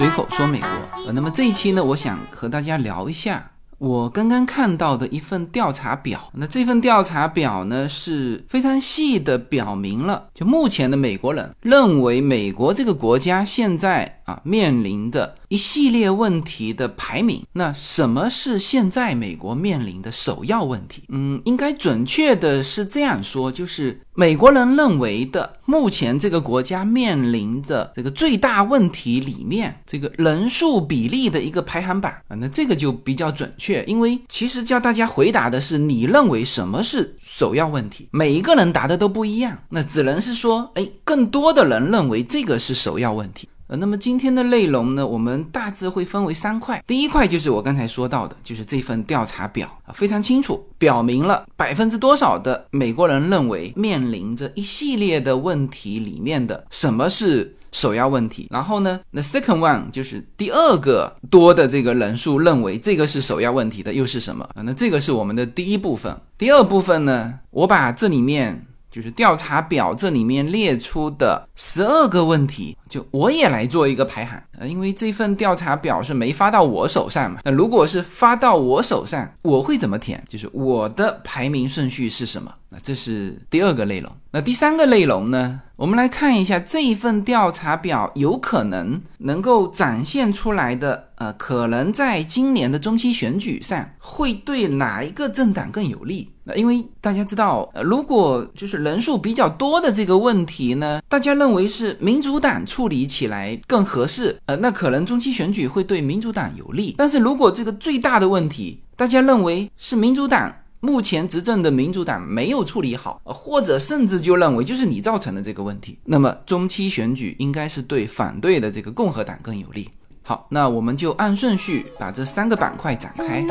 随口说美国。呃，那么这一期呢，我想和大家聊一下。我刚刚看到的一份调查表，那这份调查表呢是非常细的表明了，就目前的美国人认为美国这个国家现在啊面临的一系列问题的排名。那什么是现在美国面临的首要问题？嗯，应该准确的是这样说，就是美国人认为的目前这个国家面临的这个最大问题里面，这个人数比例的一个排行榜啊，那这个就比较准确。因为其实叫大家回答的是你认为什么是首要问题，每一个人答的都不一样，那只能是说，哎，更多的人认为这个是首要问题。呃，那么今天的内容呢，我们大致会分为三块，第一块就是我刚才说到的，就是这份调查表啊，非常清楚表明了百分之多少的美国人认为面临着一系列的问题里面的什么是。首要问题，然后呢，那 second one 就是第二个多的这个人数认为这个是首要问题的又是什么啊？那这个是我们的第一部分。第二部分呢，我把这里面就是调查表这里面列出的十二个问题，就我也来做一个排行。啊，因为这份调查表是没发到我手上嘛。那如果是发到我手上，我会怎么填？就是我的排名顺序是什么？那这是第二个内容。那第三个内容呢？我们来看一下这一份调查表，有可能能够展现出来的，呃，可能在今年的中期选举上会对哪一个政党更有利？那因为大家知道，呃，如果就是人数比较多的这个问题呢，大家认为是民主党处理起来更合适，那可能中期选举会对民主党有利。但是如果这个最大的问题，大家认为是民主党。目前执政的民主党没有处理好，或者甚至就认为就是你造成的这个问题，那么中期选举应该是对反对的这个共和党更有利。好，那我们就按顺序把这三个板块展开。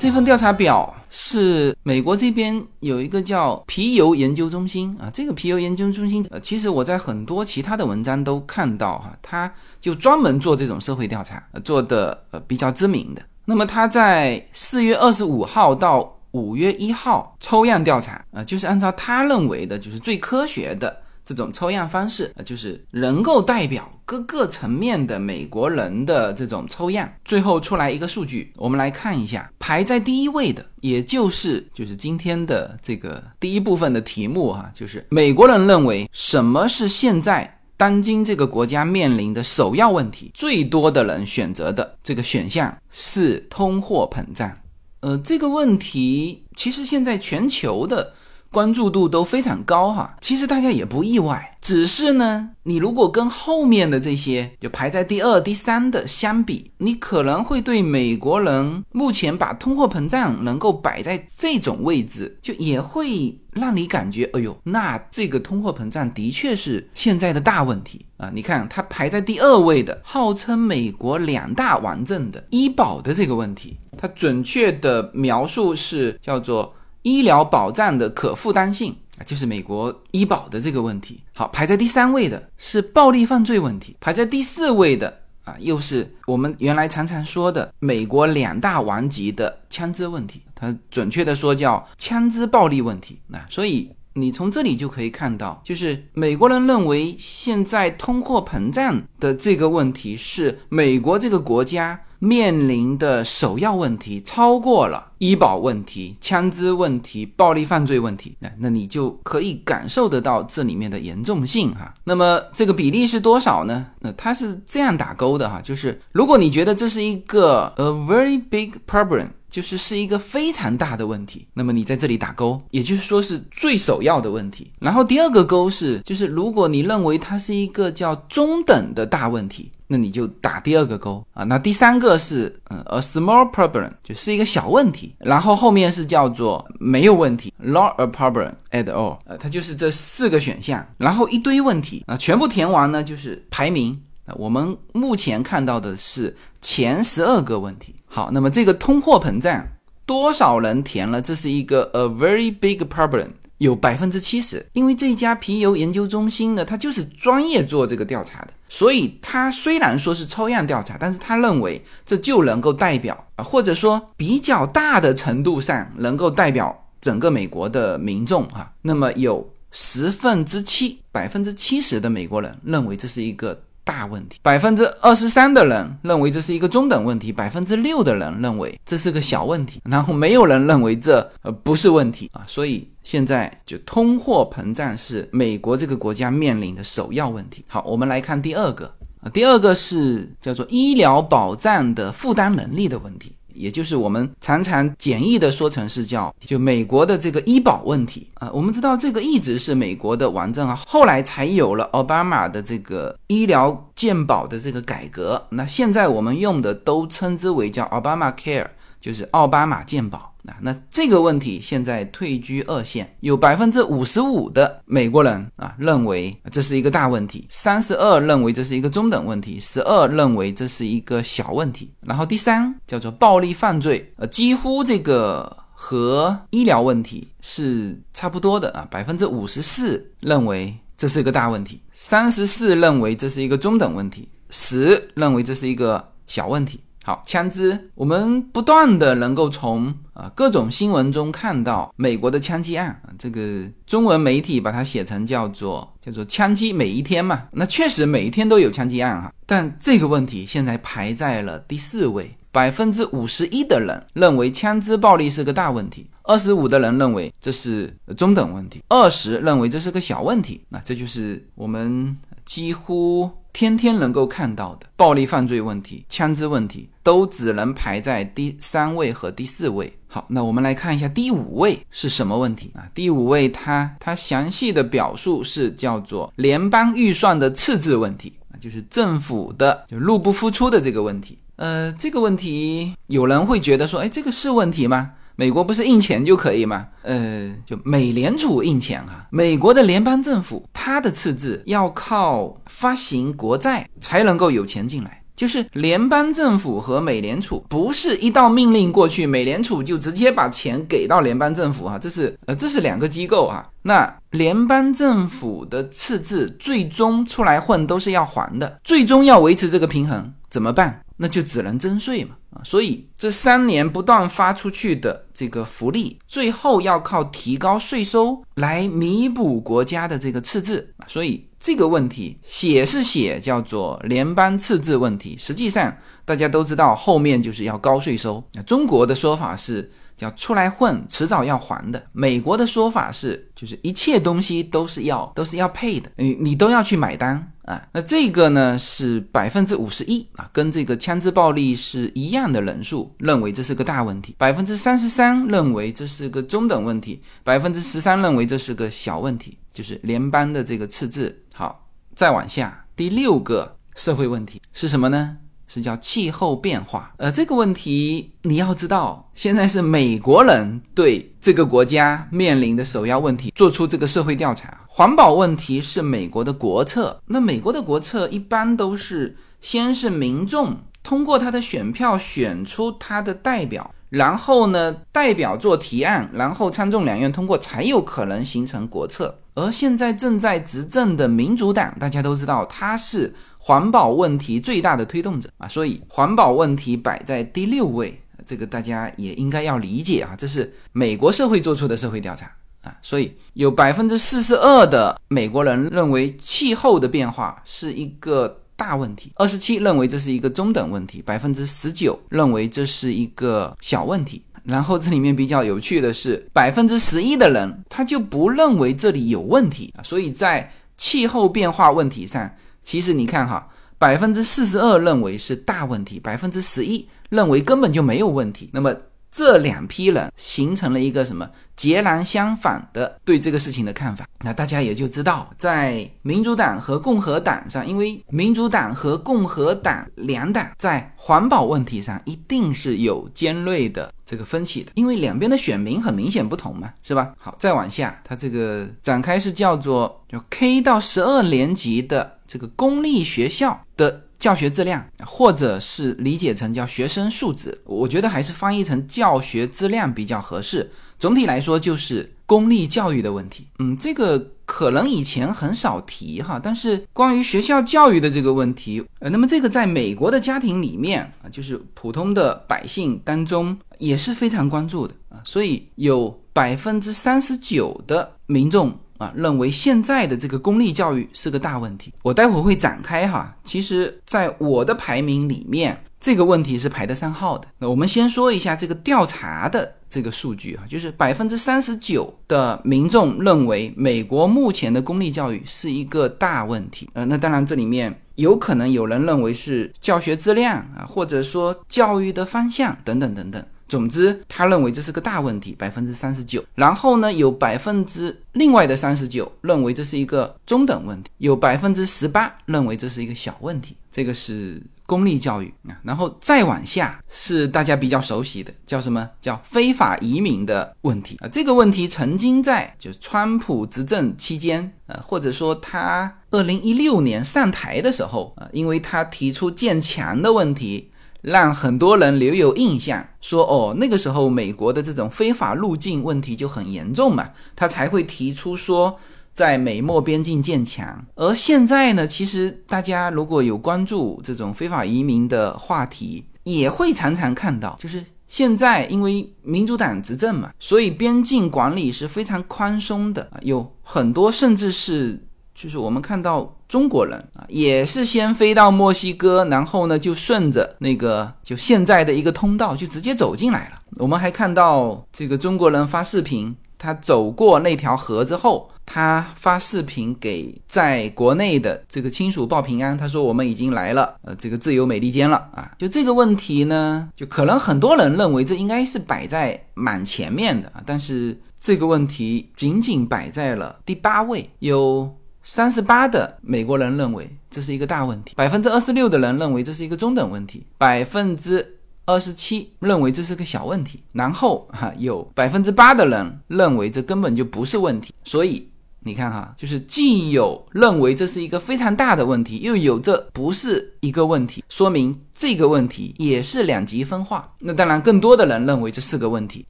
这份调查表是美国这边有一个叫皮尤研究中心啊，这个皮尤研究中心，呃，其实我在很多其他的文章都看到哈，他就专门做这种社会调查，做的呃比较知名的。那么他在四月二十五号到五月一号抽样调查啊，就是按照他认为的，就是最科学的。这种抽样方式啊，就是能够代表各个层面的美国人的这种抽样，最后出来一个数据，我们来看一下，排在第一位的，也就是就是今天的这个第一部分的题目哈，就是美国人认为什么是现在当今这个国家面临的首要问题，最多的人选择的这个选项是通货膨胀。呃，这个问题其实现在全球的。关注度都非常高哈，其实大家也不意外，只是呢，你如果跟后面的这些就排在第二、第三的相比，你可能会对美国人目前把通货膨胀能够摆在这种位置，就也会让你感觉，哎呦，那这个通货膨胀的确是现在的大问题啊！你看它排在第二位的，号称美国两大王政的医保的这个问题，它准确的描述是叫做。医疗保障的可负担性啊，就是美国医保的这个问题。好，排在第三位的是暴力犯罪问题，排在第四位的啊，又是我们原来常常说的美国两大顽疾的枪支问题。它准确的说叫枪支暴力问题。那所以你从这里就可以看到，就是美国人认为现在通货膨胀的这个问题是美国这个国家。面临的首要问题超过了医保问题、枪支问题、暴力犯罪问题，那那你就可以感受得到这里面的严重性哈。那么这个比例是多少呢？那它是这样打勾的哈，就是如果你觉得这是一个 a very big problem，就是是一个非常大的问题，那么你在这里打勾，也就是说是最首要的问题。然后第二个勾是，就是如果你认为它是一个叫中等的大问题。那你就打第二个勾啊，那第三个是嗯，a small problem，就是一个小问题，然后后面是叫做没有问题，not a problem at all，呃，它就是这四个选项，然后一堆问题啊，全部填完呢就是排名啊，我们目前看到的是前十二个问题。好，那么这个通货膨胀多少人填了？这是一个 a very big problem。有百分之七十，因为这家皮尤研究中心呢，它就是专业做这个调查的，所以他虽然说是抽样调查，但是他认为这就能够代表啊，或者说比较大的程度上能够代表整个美国的民众啊。那么有十分之七，百分之七十的美国人认为这是一个。大问题，百分之二十三的人认为这是一个中等问题，百分之六的人认为这是个小问题，然后没有人认为这呃不是问题啊，所以现在就通货膨胀是美国这个国家面临的首要问题。好，我们来看第二个啊，第二个是叫做医疗保障的负担能力的问题。也就是我们常常简易的说成是叫就美国的这个医保问题啊，我们知道这个一直是美国的王政啊，后来才有了奥巴马的这个医疗健保的这个改革，那现在我们用的都称之为叫奥巴马 Care，就是奥巴马健保。啊那这个问题现在退居二线，有百分之五十五的美国人啊认为这是一个大问题，三十二认为这是一个中等问题，十二认为这是一个小问题。然后第三叫做暴力犯罪，呃，几乎这个和医疗问题是差不多的啊，百分之五十四认为这是一个大问题，三十四认为这是一个中等问题，十认为这是一个小问题。好，枪支，我们不断的能够从啊各种新闻中看到美国的枪击案啊，这个中文媒体把它写成叫做叫做枪击每一天嘛，那确实每一天都有枪击案哈，但这个问题现在排在了第四位，百分之五十一的人认为枪支暴力是个大问题，二十五的人认为这是中等问题，二十认为这是个小问题，那这就是我们几乎。天天能够看到的暴力犯罪问题、枪支问题，都只能排在第三位和第四位。好，那我们来看一下第五位是什么问题啊？第五位，它它详细的表述是叫做联邦预算的赤字问题啊，就是政府的就入不敷出的这个问题。呃，这个问题有人会觉得说，哎，这个是问题吗？美国不是印钱就可以吗？呃，就美联储印钱啊。美国的联邦政府，它的赤字要靠发行国债才能够有钱进来。就是联邦政府和美联储不是一道命令过去，美联储就直接把钱给到联邦政府啊，这是呃，这是两个机构啊。那联邦政府的赤字最终出来混都是要还的，最终要维持这个平衡怎么办？那就只能征税嘛。啊，所以这三年不断发出去的这个福利，最后要靠提高税收来弥补国家的这个赤字，所以这个问题写是写叫做联邦赤字问题，实际上大家都知道后面就是要高税收。那中国的说法是。叫出来混，迟早要还的。美国的说法是，就是一切东西都是要都是要配的，你你都要去买单啊。那这个呢是百分之五十一啊，跟这个枪支暴力是一样的人数认为这是个大问题。百分之三十三认为这是个中等问题，百分之十三认为这是个小问题，就是联邦的这个赤字。好，再往下，第六个社会问题是什么呢？是叫气候变化，呃，这个问题你要知道，现在是美国人对这个国家面临的首要问题，做出这个社会调查。环保问题是美国的国策，那美国的国策一般都是先是民众通过他的选票选出他的代表，然后呢，代表做提案，然后参众两院通过，才有可能形成国策。而现在正在执政的民主党，大家都知道他是。环保问题最大的推动者。啊，所以环保问题摆在第六位，这个大家也应该要理解啊，这是美国社会做出的社会调查。啊，所以有百分之四十二的美国人认为气候的变化是一个大问题，二十七认为这是一个中等问题，百分之十九认为这是一个小问题，然后这里面比较有趣的是，百分之十一的人他就不认为这里有问题。啊，所以在气候变化问题上。其实你看哈，百分之四十二认为是大问题，百分之十一认为根本就没有问题。那么这两批人形成了一个什么截然相反的对这个事情的看法？那大家也就知道，在民主党和共和党上，因为民主党和共和党两党在环保问题上一定是有尖锐的这个分歧的，因为两边的选民很明显不同嘛，是吧？好，再往下，它这个展开是叫做叫 K 到十二年级的。这个公立学校的教学质量，或者是理解成叫学生素质，我觉得还是翻译成教学质量比较合适。总体来说，就是公立教育的问题。嗯，这个可能以前很少提哈，但是关于学校教育的这个问题，呃，那么这个在美国的家庭里面啊，就是普通的百姓当中也是非常关注的啊，所以有百分之三十九的民众啊认为现在的这个公立教育是个大问题。我待会儿会展开哈，其实在我的排名里面。这个问题是排得上号的。那我们先说一下这个调查的这个数据啊，就是百分之三十九的民众认为美国目前的公立教育是一个大问题。呃，那当然这里面有可能有人认为是教学质量啊，或者说教育的方向等等等等。总之，他认为这是个大问题，百分之三十九。然后呢，有百分之另外的三十九认为这是一个中等问题，有百分之十八认为这是一个小问题。这个是公立教育啊。然后再往下是大家比较熟悉的，叫什么叫非法移民的问题啊？这个问题曾经在就是川普执政期间，呃，或者说他二零一六年上台的时候啊，因为他提出建墙的问题。让很多人留有印象，说哦，那个时候美国的这种非法入境问题就很严重嘛，他才会提出说在美墨边境建墙。而现在呢，其实大家如果有关注这种非法移民的话题，也会常常看到，就是现在因为民主党执政嘛，所以边境管理是非常宽松的，有很多甚至是。就是我们看到中国人啊，也是先飞到墨西哥，然后呢就顺着那个就现在的一个通道就直接走进来了。我们还看到这个中国人发视频，他走过那条河之后，他发视频给在国内的这个亲属报平安，他说我们已经来了，呃，这个自由美利坚了啊。就这个问题呢，就可能很多人认为这应该是摆在蛮前面的，但是这个问题仅仅摆在了第八位，有。三十八的美国人认为这是一个大问题，百分之二十六的人认为这是一个中等问题，百分之二十七认为这是个小问题，然后哈有百分之八的人认为这根本就不是问题。所以你看哈，就是既有认为这是一个非常大的问题，又有这不是一个问题，说明这个问题也是两极分化。那当然，更多的人认为这是个问题，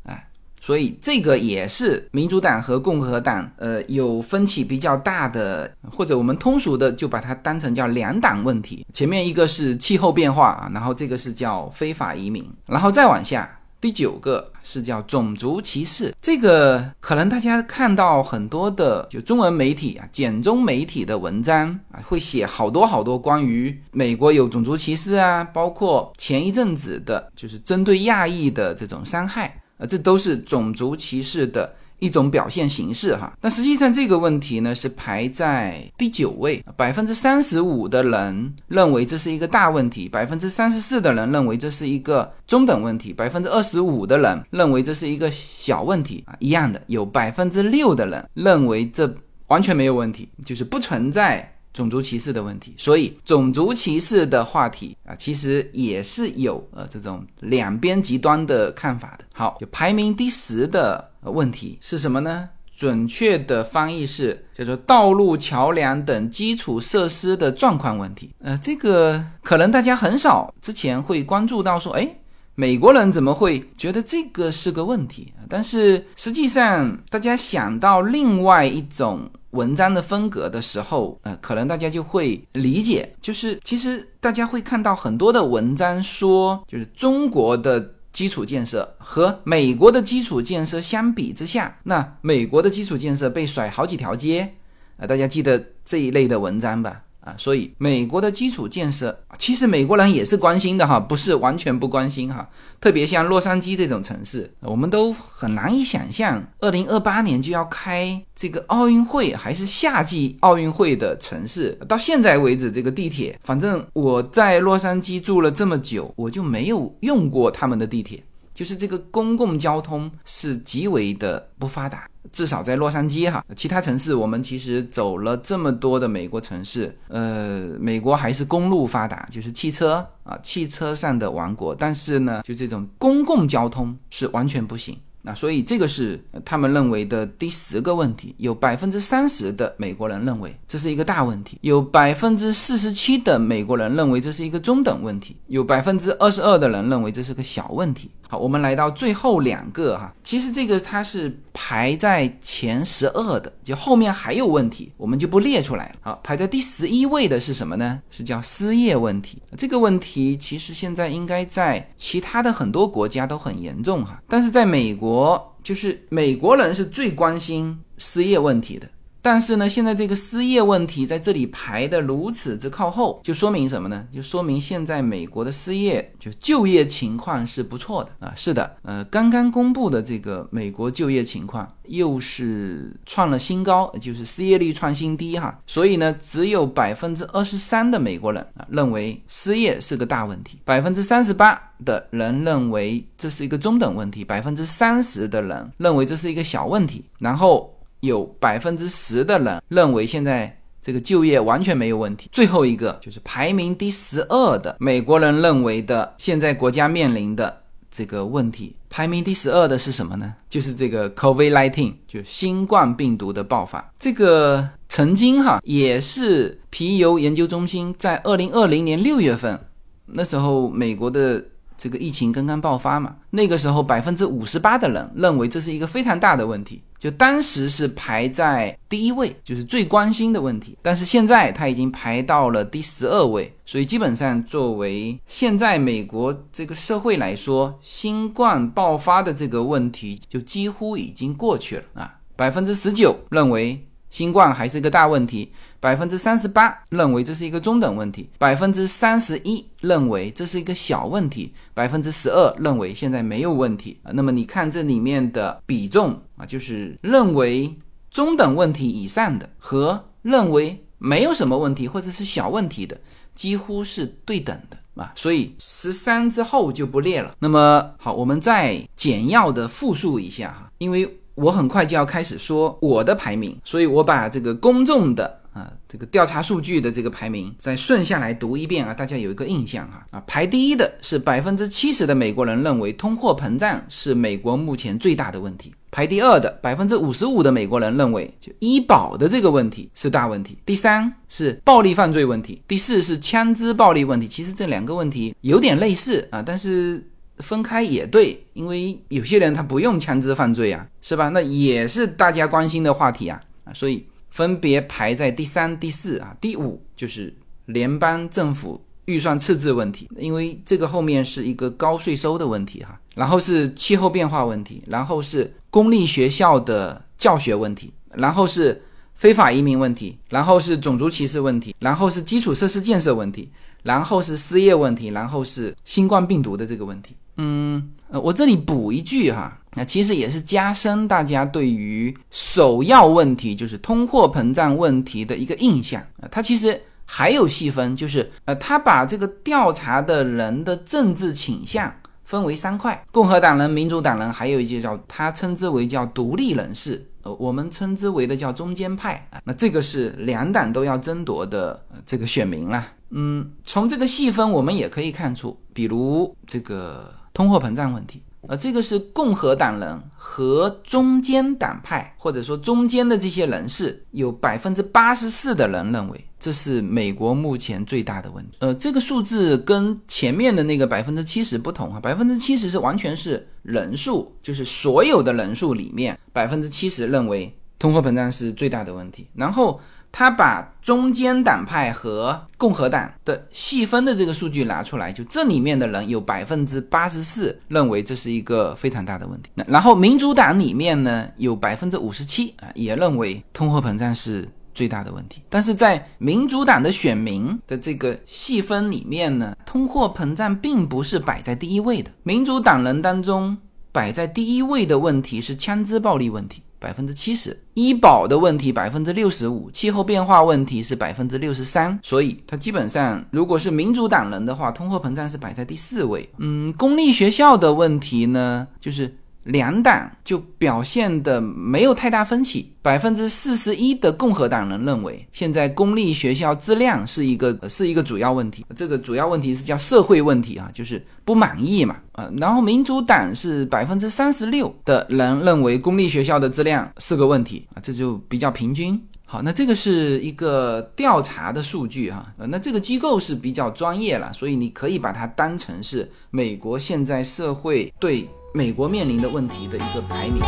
哎。所以这个也是民主党和共和党，呃，有分歧比较大的，或者我们通俗的就把它当成叫两党问题。前面一个是气候变化啊，然后这个是叫非法移民，然后再往下，第九个是叫种族歧视。这个可能大家看到很多的就中文媒体啊、简中媒体的文章啊，会写好多好多关于美国有种族歧视啊，包括前一阵子的就是针对亚裔的这种伤害。啊，这都是种族歧视的一种表现形式哈。那实际上这个问题呢是排在第九位，百分之三十五的人认为这是一个大问题，百分之三十四的人认为这是一个中等问题，百分之二十五的人认为这是一个小问题啊。一样的，有百分之六的人认为这完全没有问题，就是不存在。种族歧视的问题，所以种族歧视的话题啊，其实也是有呃这种两边极端的看法的。好，就排名第十的呃问题是什么呢？准确的翻译是叫做道路、桥梁等基础设施的状况问题。呃，这个可能大家很少之前会关注到，说，哎，美国人怎么会觉得这个是个问题？但是实际上，大家想到另外一种。文章的风格的时候，呃，可能大家就会理解，就是其实大家会看到很多的文章说，就是中国的基础建设和美国的基础建设相比之下，那美国的基础建设被甩好几条街，啊，大家记得这一类的文章吧？啊，所以美国的基础建设，其实美国人也是关心的哈，不是完全不关心哈。特别像洛杉矶这种城市，我们都很难以想象，二零二八年就要开这个奥运会，还是夏季奥运会的城市。到现在为止，这个地铁，反正我在洛杉矶住了这么久，我就没有用过他们的地铁。就是这个公共交通是极为的不发达，至少在洛杉矶哈，其他城市我们其实走了这么多的美国城市，呃，美国还是公路发达，就是汽车啊，汽车上的王国，但是呢，就这种公共交通是完全不行。那所以这个是他们认为的第十个问题，有百分之三十的美国人认为这是一个大问题，有百分之四十七的美国人认为这是一个中等问题，有百分之二十二的人认为这是个小问题。好，我们来到最后两个哈，其实这个它是排。在前十二的，就后面还有问题，我们就不列出来了。好，排在第十一位的是什么呢？是叫失业问题。这个问题其实现在应该在其他的很多国家都很严重哈，但是在美国，国就是美国人是最关心失业问题的。但是呢，现在这个失业问题在这里排的如此之靠后，就说明什么呢？就说明现在美国的失业就就业情况是不错的啊。是的，呃，刚刚公布的这个美国就业情况又是创了新高，就是失业率创新低哈。所以呢，只有百分之二十三的美国人啊认为失业是个大问题，百分之三十八的人认为这是一个中等问题，百分之三十的人认为这是一个小问题，然后。有百分之十的人认为现在这个就业完全没有问题。最后一个就是排名第十二的美国人认为的现在国家面临的这个问题，排名第十二的是什么呢？就是这个 COVID-19，就新冠病毒的爆发。这个曾经哈也是皮尤研究中心在二零二零年六月份那时候美国的。这个疫情刚刚爆发嘛，那个时候百分之五十八的人认为这是一个非常大的问题，就当时是排在第一位，就是最关心的问题。但是现在它已经排到了第十二位，所以基本上作为现在美国这个社会来说，新冠爆发的这个问题就几乎已经过去了啊。百分之十九认为。新冠还是一个大问题，百分之三十八认为这是一个中等问题，百分之三十一认为这是一个小问题，百分之十二认为现在没有问题啊。那么你看这里面的比重啊，就是认为中等问题以上的和认为没有什么问题或者是小问题的，几乎是对等的啊。所以十三之后就不列了。那么好，我们再简要的复述一下哈，因为。我很快就要开始说我的排名，所以我把这个公众的啊这个调查数据的这个排名再顺下来读一遍啊，大家有一个印象哈啊，排第一的是百分之七十的美国人认为通货膨胀是美国目前最大的问题，排第二的百分之五十五的美国人认为就医保的这个问题是大问题，第三是暴力犯罪问题，第四是枪支暴力问题，其实这两个问题有点类似啊，但是。分开也对，因为有些人他不用枪支犯罪啊，是吧？那也是大家关心的话题啊啊，所以分别排在第三、第四啊，第五就是联邦政府预算赤字问题，因为这个后面是一个高税收的问题哈，然后是气候变化问题，然后是公立学校的教学问题，然后是非法移民问题，然后是种族歧视问题，然后是基础设施建设问题，然后是失业问题，然后是新冠病毒的这个问题。嗯，呃，我这里补一句哈，那其实也是加深大家对于首要问题，就是通货膨胀问题的一个印象啊。它其实还有细分，就是呃，他把这个调查的人的政治倾向分为三块：共和党人、民主党人，还有一些叫他称之为叫独立人士，呃，我们称之为的叫中间派啊。那这个是两党都要争夺的这个选民了。嗯，从这个细分我们也可以看出，比如这个。通货膨胀问题，呃，这个是共和党人和中间党派，或者说中间的这些人士，有百分之八十四的人认为这是美国目前最大的问题。呃，这个数字跟前面的那个百分之七十不同啊，百分之七十是完全是人数，就是所有的人数里面百分之七十认为通货膨胀是最大的问题，然后。他把中间党派和共和党的细分的这个数据拿出来，就这里面的人有百分之八十四认为这是一个非常大的问题。那然后民主党里面呢，有百分之五十七啊也认为通货膨胀是最大的问题。但是在民主党的选民的这个细分里面呢，通货膨胀并不是摆在第一位的。民主党人当中摆在第一位的问题是枪支暴力问题。百分之七十，医保的问题百分之六十五，气候变化问题是百分之六十三，所以它基本上如果是民主党人的话，通货膨胀是摆在第四位。嗯，公立学校的问题呢，就是。两党就表现的没有太大分歧，百分之四十一的共和党人认为，现在公立学校质量是一个是一个主要问题，这个主要问题是叫社会问题啊，就是不满意嘛，啊，然后民主党是百分之三十六的人认为公立学校的质量是个问题啊，这就比较平均。好，那这个是一个调查的数据哈，呃，那这个机构是比较专业了，所以你可以把它当成是美国现在社会对美国面临的问题的一个排名。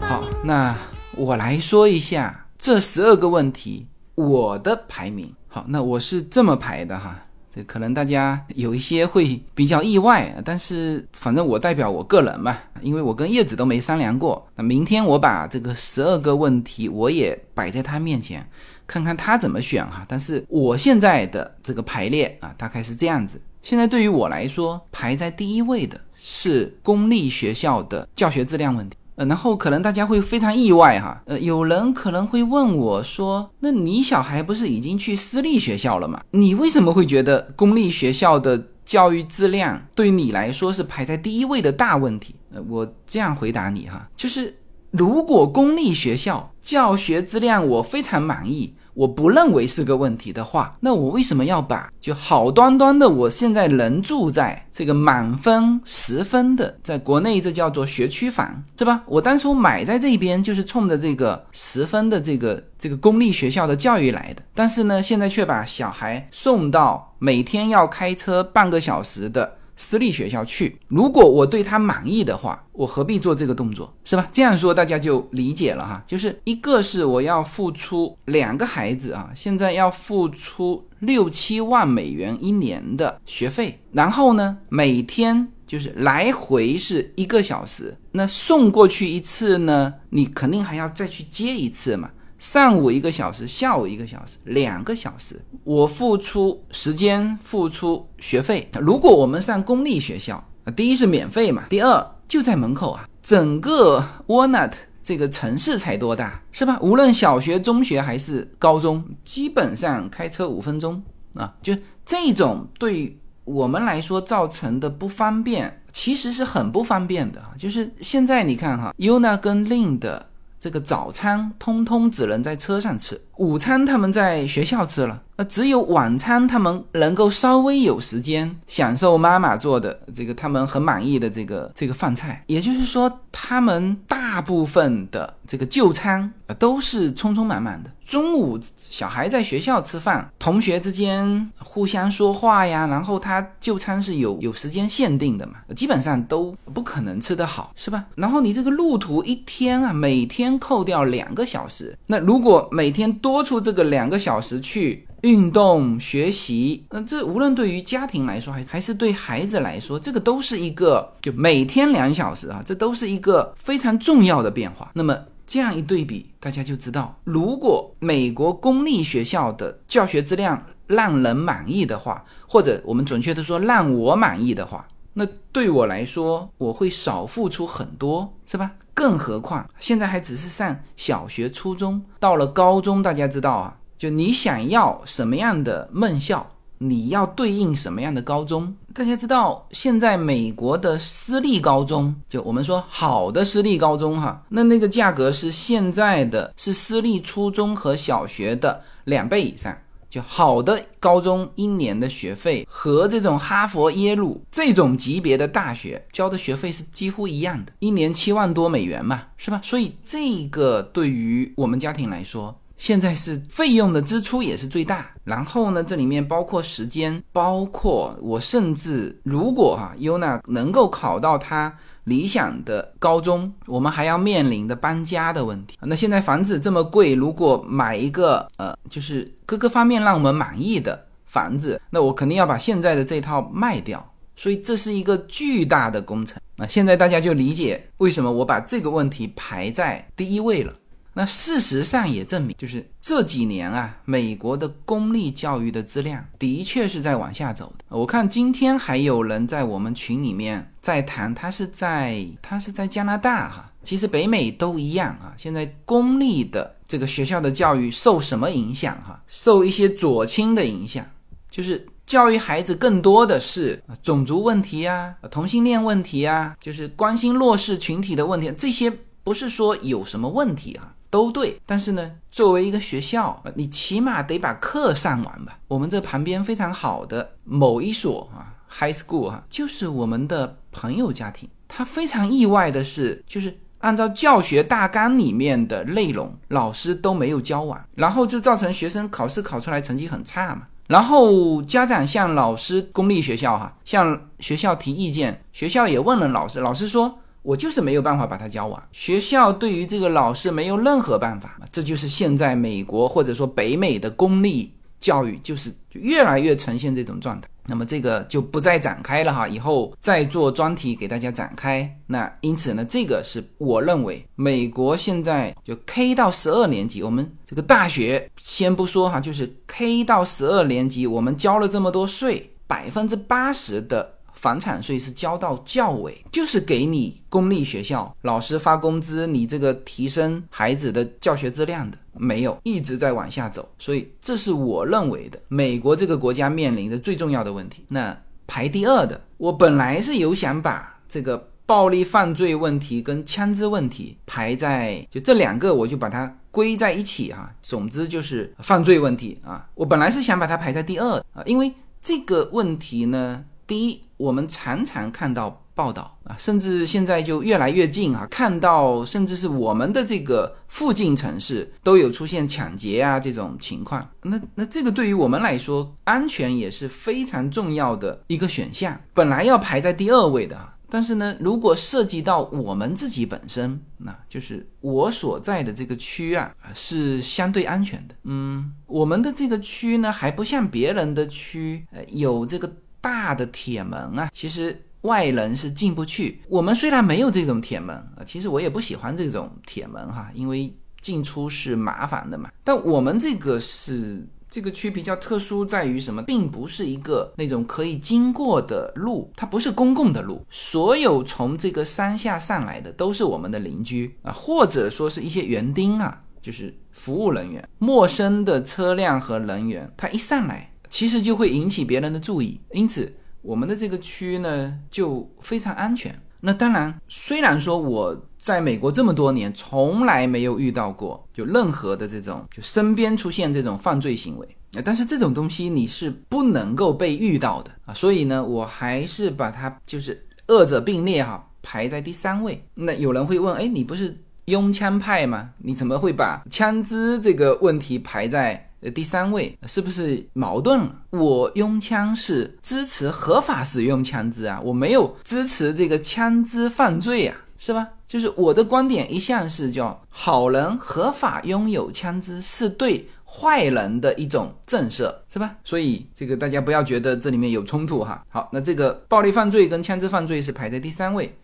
好，那我来说一下这十二个问题我的排名。好，那我是这么排的哈。这可能大家有一些会比较意外，但是反正我代表我个人嘛，因为我跟叶子都没商量过。那明天我把这个十二个问题我也摆在他面前，看看他怎么选哈。但是我现在的这个排列啊，大概是这样子。现在对于我来说，排在第一位的是公立学校的教学质量问题。呃，然后可能大家会非常意外哈，呃，有人可能会问我说：“那你小孩不是已经去私立学校了吗？你为什么会觉得公立学校的教育质量对你来说是排在第一位的大问题？”呃，我这样回答你哈，就是如果公立学校教学质量我非常满意。我不认为是个问题的话，那我为什么要把就好端端的我现在能住在这个满分十分的，在国内这叫做学区房，是吧？我当初买在这边就是冲着这个十分的这个这个公立学校的教育来的，但是呢，现在却把小孩送到每天要开车半个小时的。私立学校去，如果我对他满意的话，我何必做这个动作，是吧？这样说大家就理解了哈。就是一个是我要付出两个孩子啊，现在要付出六七万美元一年的学费，然后呢，每天就是来回是一个小时，那送过去一次呢，你肯定还要再去接一次嘛。上午一个小时，下午一个小时，两个小时，我付出时间，付出学费。如果我们上公立学校，第一是免费嘛，第二就在门口啊。整个 Walnut 这个城市才多大，是吧？无论小学、中学还是高中，基本上开车五分钟啊。就这种对我们来说造成的不方便，其实是很不方便的。就是现在你看哈，Una 跟 Lin 的。这个早餐通通只能在车上吃，午餐他们在学校吃了，那只有晚餐他们能够稍微有时间享受妈妈做的这个他们很满意的这个这个饭菜。也就是说，他们大部分的这个就餐啊都是匆匆忙忙的。中午小孩在学校吃饭，同学之间互相说话呀，然后他就餐是有有时间限定的嘛，基本上都不可能吃得好，是吧？然后你这个路途一天啊，每天扣掉两个小时，那如果每天多出这个两个小时去运动学习，那这无论对于家庭来说，还还是对孩子来说，这个都是一个就每天两小时啊，这都是一个非常重要的变化。那么。这样一对比，大家就知道，如果美国公立学校的教学质量让人满意的话，或者我们准确的说让我满意的话，那对我来说我会少付出很多，是吧？更何况现在还只是上小学、初中，到了高中，大家知道啊，就你想要什么样的梦校。你要对应什么样的高中？大家知道，现在美国的私立高中，就我们说好的私立高中哈，那那个价格是现在的是私立初中和小学的两倍以上。就好的高中一年的学费和这种哈佛、耶鲁这种级别的大学交的学费是几乎一样的，一年七万多美元嘛，是吧？所以这个对于我们家庭来说。现在是费用的支出也是最大，然后呢，这里面包括时间，包括我甚至如果哈优娜能够考到他理想的高中，我们还要面临的搬家的问题。那现在房子这么贵，如果买一个呃，就是各个方面让我们满意的房子，那我肯定要把现在的这套卖掉，所以这是一个巨大的工程。那现在大家就理解为什么我把这个问题排在第一位了。那事实上也证明，就是这几年啊，美国的公立教育的质量的确是在往下走的。我看今天还有人在我们群里面在谈，他是在他是在加拿大哈，其实北美都一样啊。现在公立的这个学校的教育受什么影响哈？受一些左倾的影响，就是教育孩子更多的是种族问题啊、同性恋问题啊，就是关心弱势群体的问题，这些不是说有什么问题啊。都对，但是呢，作为一个学校，你起码得把课上完吧。我们这旁边非常好的某一所啊，high school 啊，就是我们的朋友家庭。他非常意外的是，就是按照教学大纲里面的内容，老师都没有教完，然后就造成学生考试考出来成绩很差嘛。然后家长向老师，公立学校哈，向学校提意见，学校也问了老师，老师说我就是没有办法把它教完。学校对于这个老师没有任何办法，这就是现在美国或者说北美的公立教育，就是越来越呈现这种状态。那么这个就不再展开了哈，以后再做专题给大家展开。那因此呢，这个是我认为美国现在就 K 到十二年级，我们这个大学先不说哈，就是 K 到十二年级，我们交了这么多税，百分之八十的。房产税是交到教委，就是给你公立学校老师发工资，你这个提升孩子的教学质量的没有，一直在往下走，所以这是我认为的美国这个国家面临的最重要的问题。那排第二的，我本来是有想把这个暴力犯罪问题跟枪支问题排在就这两个，我就把它归在一起哈。总之就是犯罪问题啊，我本来是想把它排在第二啊，因为这个问题呢，第一。我们常常看到报道啊，甚至现在就越来越近啊，看到甚至是我们的这个附近城市都有出现抢劫啊这种情况。那那这个对于我们来说，安全也是非常重要的一个选项，本来要排在第二位的啊。但是呢，如果涉及到我们自己本身，那就是我所在的这个区啊，是相对安全的。嗯，我们的这个区呢，还不像别人的区，呃，有这个。大的铁门啊，其实外人是进不去。我们虽然没有这种铁门啊，其实我也不喜欢这种铁门哈，因为进出是麻烦的嘛。但我们这个是这个区比较特殊，在于什么，并不是一个那种可以经过的路，它不是公共的路。所有从这个山下上来的都是我们的邻居啊，或者说是一些园丁啊，就是服务人员。陌生的车辆和人员，他一上来。其实就会引起别人的注意，因此我们的这个区呢就非常安全。那当然，虽然说我在美国这么多年，从来没有遇到过就任何的这种就身边出现这种犯罪行为，但是这种东西你是不能够被遇到的啊。所以呢，我还是把它就是二者并列哈，排在第三位。那有人会问，哎，你不是拥枪派吗？你怎么会把枪支这个问题排在？呃，第三位是不是矛盾了？我拥枪是支持合法使用枪支啊，我没有支持这个枪支犯罪啊，是吧？就是我的观点一向是叫好人合法拥有枪支是对坏人的一种震慑，是吧？所以这个大家不要觉得这里面有冲突哈。好，那这个暴力犯罪跟枪支犯罪是排在第三位，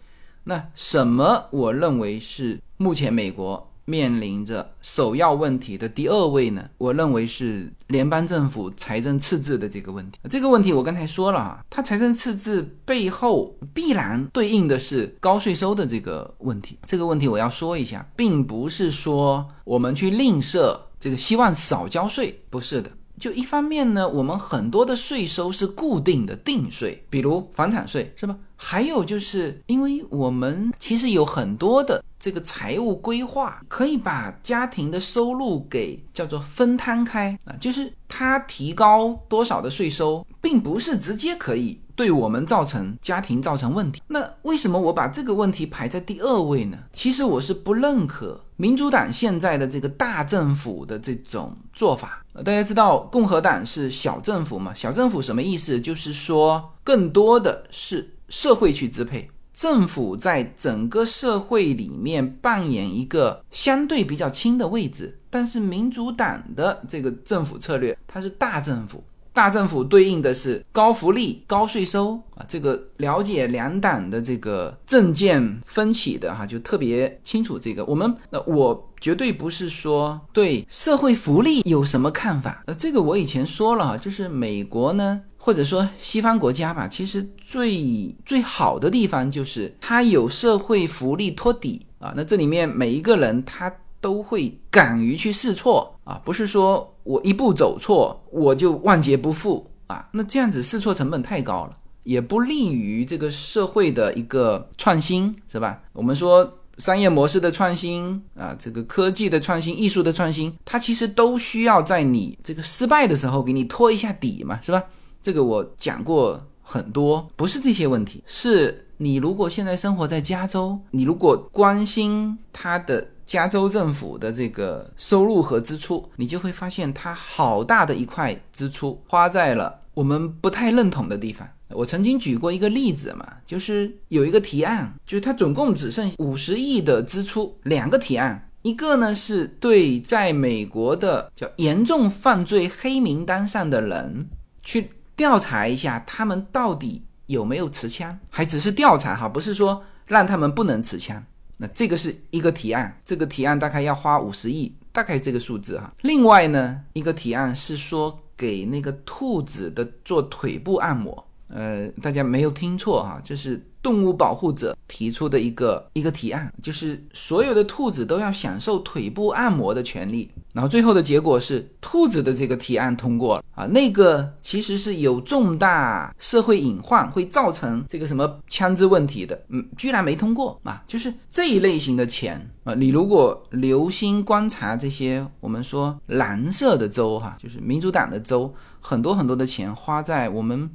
那什么我认为是目前美国。面临着首要问题的第二位呢，我认为是联邦政府财政赤字的这个问题。这个问题我刚才说了啊，它财政赤字背后必然对应的是高税收的这个问题。这个问题我要说一下，并不是说我们去吝啬这个希望少交税，不是的。就一方面呢，我们很多的税收是固定的定税，比如房产税，是吧？还有就是，因为我们其实有很多的这个财务规划，可以把家庭的收入给叫做分摊开啊，就是它提高多少的税收，并不是直接可以。对我们造成家庭造成问题，那为什么我把这个问题排在第二位呢？其实我是不认可民主党现在的这个大政府的这种做法。大家知道共和党是小政府嘛？小政府什么意思？就是说更多的是社会去支配，政府在整个社会里面扮演一个相对比较轻的位置。但是民主党的这个政府策略，它是大政府。大政府对应的是高福利、高税收啊，这个了解两党的这个政见分歧的哈，就特别清楚。这个我们那我绝对不是说对社会福利有什么看法，呃，这个我以前说了哈，就是美国呢，或者说西方国家吧，其实最最好的地方就是它有社会福利托底啊，那这里面每一个人他。都会敢于去试错啊，不是说我一步走错我就万劫不复啊，那这样子试错成本太高了，也不利于这个社会的一个创新，是吧？我们说商业模式的创新啊，这个科技的创新、艺术的创新，它其实都需要在你这个失败的时候给你托一下底嘛，是吧？这个我讲过。很多，不是这些问题，是你如果现在生活在加州，你如果关心它的加州政府的这个收入和支出，你就会发现它好大的一块支出花在了我们不太认同的地方。我曾经举过一个例子嘛，就是有一个提案，就是它总共只剩五十亿的支出，两个提案，一个呢是对在美国的叫严重犯罪黑名单上的人去调查一下，他们到底有没有持枪，还只是调查哈，不是说让他们不能持枪。那这个是一个提案，这个提案大概要花五十亿，大概这个数字哈。另外呢，一个提案是说给那个兔子的做腿部按摩。呃，大家没有听错哈，这是动物保护者提出的一个一个提案，就是所有的兔子都要享受腿部按摩的权利。然后最后的结果是兔子的这个提案通过了啊，那个其实是有重大社会隐患，会造成这个什么枪支问题的，嗯，居然没通过啊。就是这一类型的钱啊，你如果留心观察这些我们说蓝色的州哈，就是民主党的州，很多很多的钱花在我们。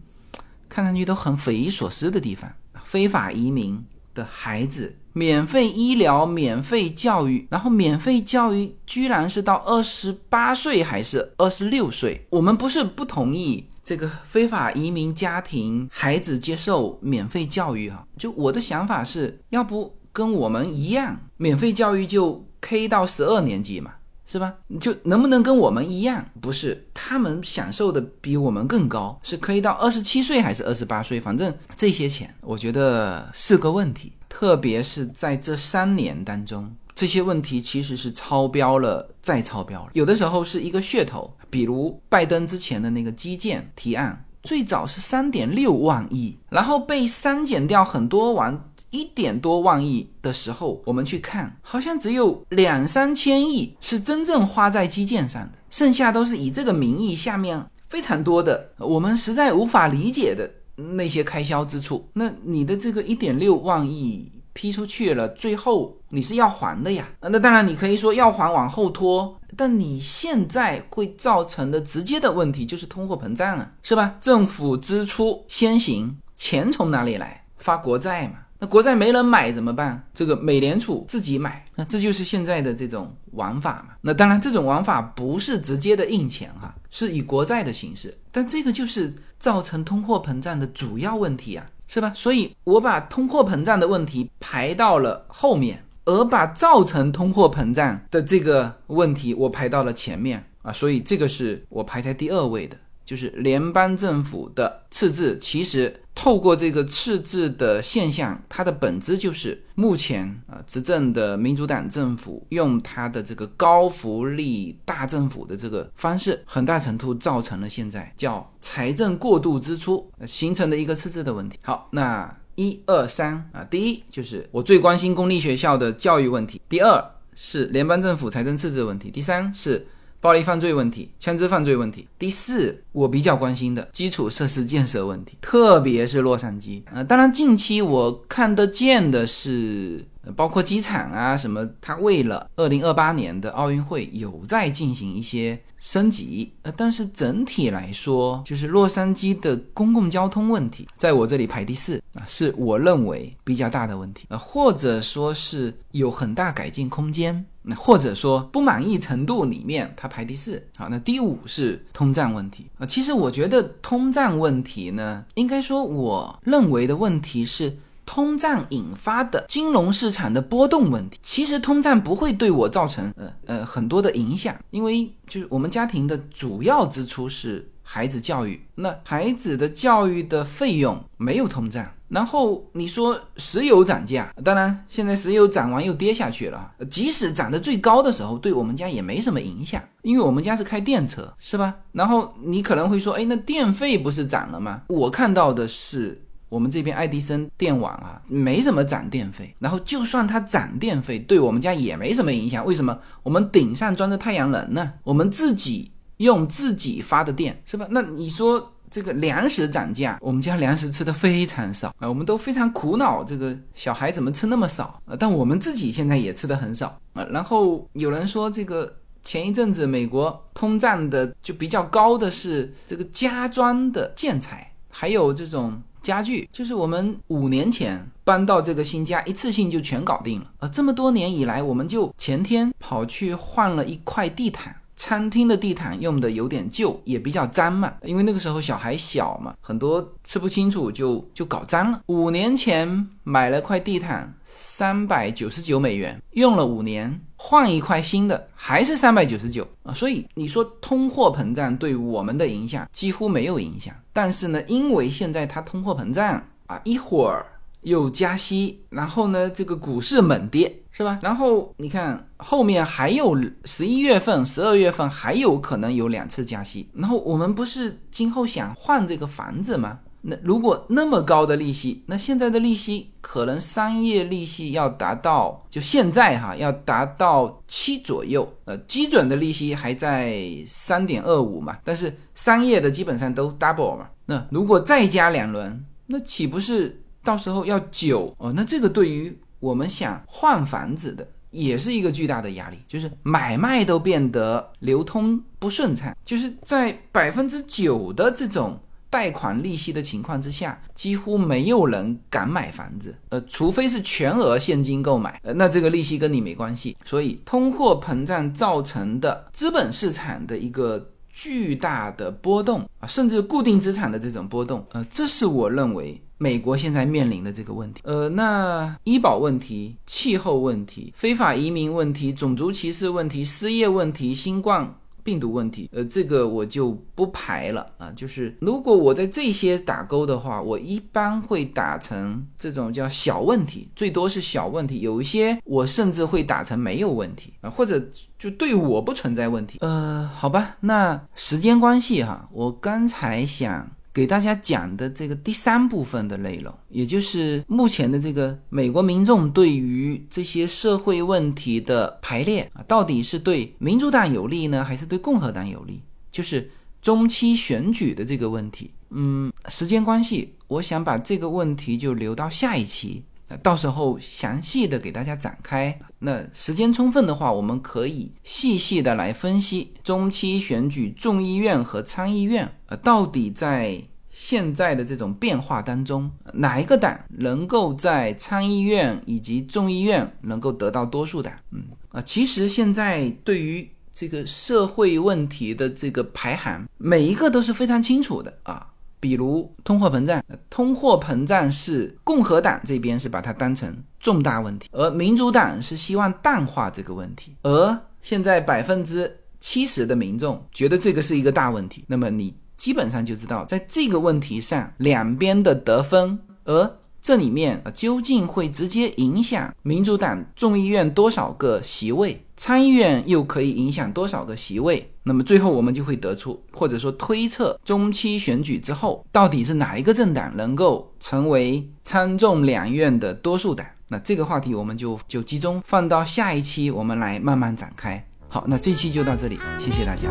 看上去都很匪夷所思的地方，非法移民的孩子，免费医疗、免费教育，然后免费教育居然是到二十八岁还是二十六岁？我们不是不同意这个非法移民家庭孩子接受免费教育哈，就我的想法是要不跟我们一样，免费教育就 K 到十二年级嘛。是吧？就能不能跟我们一样？不是，他们享受的比我们更高，是可以到二十七岁还是二十八岁？反正这些钱，我觉得是个问题。特别是在这三年当中，这些问题其实是超标了，再超标了。有的时候是一个噱头，比如拜登之前的那个基建提案，最早是三点六万亿，然后被删减掉很多万。一点多万亿的时候，我们去看，好像只有两三千亿是真正花在基建上的，剩下都是以这个名义下面非常多的我们实在无法理解的那些开销支出。那你的这个一点六万亿批出去了，最后你是要还的呀？那当然你可以说要还往后拖，但你现在会造成的直接的问题就是通货膨胀啊，是吧？政府支出先行，钱从哪里来？发国债嘛。那国债没人买怎么办？这个美联储自己买，那这就是现在的这种玩法嘛。那当然，这种玩法不是直接的印钱哈，是以国债的形式。但这个就是造成通货膨胀的主要问题啊，是吧？所以我把通货膨胀的问题排到了后面，而把造成通货膨胀的这个问题我排到了前面啊。所以这个是我排在第二位的。就是联邦政府的赤字，其实透过这个赤字的现象，它的本质就是目前啊执政的民主党政府用它的这个高福利大政府的这个方式，很大程度造成了现在叫财政过度支出形成的一个赤字的问题。好，那一二三啊，第一就是我最关心公立学校的教育问题，第二是联邦政府财政赤字问题，第三是。暴力犯罪问题、枪支犯罪问题。第四，我比较关心的基础设施建设问题，特别是洛杉矶呃。当然，近期我看得见的是。包括机场啊什么，它为了二零二八年的奥运会有在进行一些升级，呃，但是整体来说，就是洛杉矶的公共交通问题，在我这里排第四啊，是我认为比较大的问题呃，或者说是有很大改进空间，那或者说不满意程度里面，它排第四。好，那第五是通胀问题啊，其实我觉得通胀问题呢，应该说我认为的问题是。通胀引发的金融市场的波动问题，其实通胀不会对我造成呃呃很多的影响，因为就是我们家庭的主要支出是孩子教育，那孩子的教育的费用没有通胀。然后你说石油涨价，当然现在石油涨完又跌下去了，即使涨得最高的时候，对我们家也没什么影响，因为我们家是开电车，是吧？然后你可能会说，哎，那电费不是涨了吗？我看到的是。我们这边爱迪生电网啊，没什么涨电费，然后就算它涨电费，对我们家也没什么影响。为什么？我们顶上装着太阳能呢？我们自己用自己发的电，是吧？那你说这个粮食涨价，我们家粮食吃的非常少啊，我们都非常苦恼，这个小孩怎么吃那么少啊？但我们自己现在也吃的很少啊。然后有人说，这个前一阵子美国通胀的就比较高的是这个家装的建材。还有这种家具，就是我们五年前搬到这个新家，一次性就全搞定了。啊，这么多年以来，我们就前天跑去换了一块地毯。餐厅的地毯用的有点旧，也比较脏嘛，因为那个时候小孩小嘛，很多吃不清楚就就搞脏了。五年前买了块地毯，三百九十九美元，用了五年，换一块新的还是三百九十九啊。所以你说通货膨胀对我们的影响几乎没有影响，但是呢，因为现在它通货膨胀啊，一会儿。又加息，然后呢，这个股市猛跌，是吧？然后你看后面还有十一月份、十二月份还有可能有两次加息。然后我们不是今后想换这个房子吗？那如果那么高的利息，那现在的利息可能商业利息要达到，就现在哈要达到七左右，呃，基准的利息还在三点二五嘛，但是商业的基本上都 double 嘛。那如果再加两轮，那岂不是？到时候要九哦，那这个对于我们想换房子的也是一个巨大的压力，就是买卖都变得流通不顺畅，就是在百分之九的这种贷款利息的情况之下，几乎没有人敢买房子，呃，除非是全额现金购买，呃，那这个利息跟你没关系。所以通货膨胀造成的资本市场的一个巨大的波动啊，甚至固定资产的这种波动，呃，这是我认为。美国现在面临的这个问题，呃，那医保问题、气候问题、非法移民问题、种族歧视问题、失业问题、新冠病毒问题，呃，这个我就不排了啊。就是如果我在这些打勾的话，我一般会打成这种叫小问题，最多是小问题。有一些我甚至会打成没有问题啊，或者就对我不存在问题。呃，好吧，那时间关系哈，我刚才想。给大家讲的这个第三部分的内容，也就是目前的这个美国民众对于这些社会问题的排列啊，到底是对民主党有利呢，还是对共和党有利？就是中期选举的这个问题。嗯，时间关系，我想把这个问题就留到下一期。到时候详细的给大家展开。那时间充分的话，我们可以细细的来分析中期选举众议院和参议院，呃，到底在现在的这种变化当中，哪一个党能够在参议院以及众议院能够得到多数党？嗯啊，其实现在对于这个社会问题的这个排行，每一个都是非常清楚的啊。比如通货膨胀，通货膨胀是共和党这边是把它当成重大问题，而民主党是希望淡化这个问题。而现在百分之七十的民众觉得这个是一个大问题，那么你基本上就知道在这个问题上两边的得分，而。这里面究竟会直接影响民主党众议院多少个席位，参议院又可以影响多少个席位，那么最后我们就会得出，或者说推测中期选举之后，到底是哪一个政党能够成为参众两院的多数党，那这个话题我们就就集中放到下一期，我们来慢慢展开。好，那这期就到这里，谢谢大家。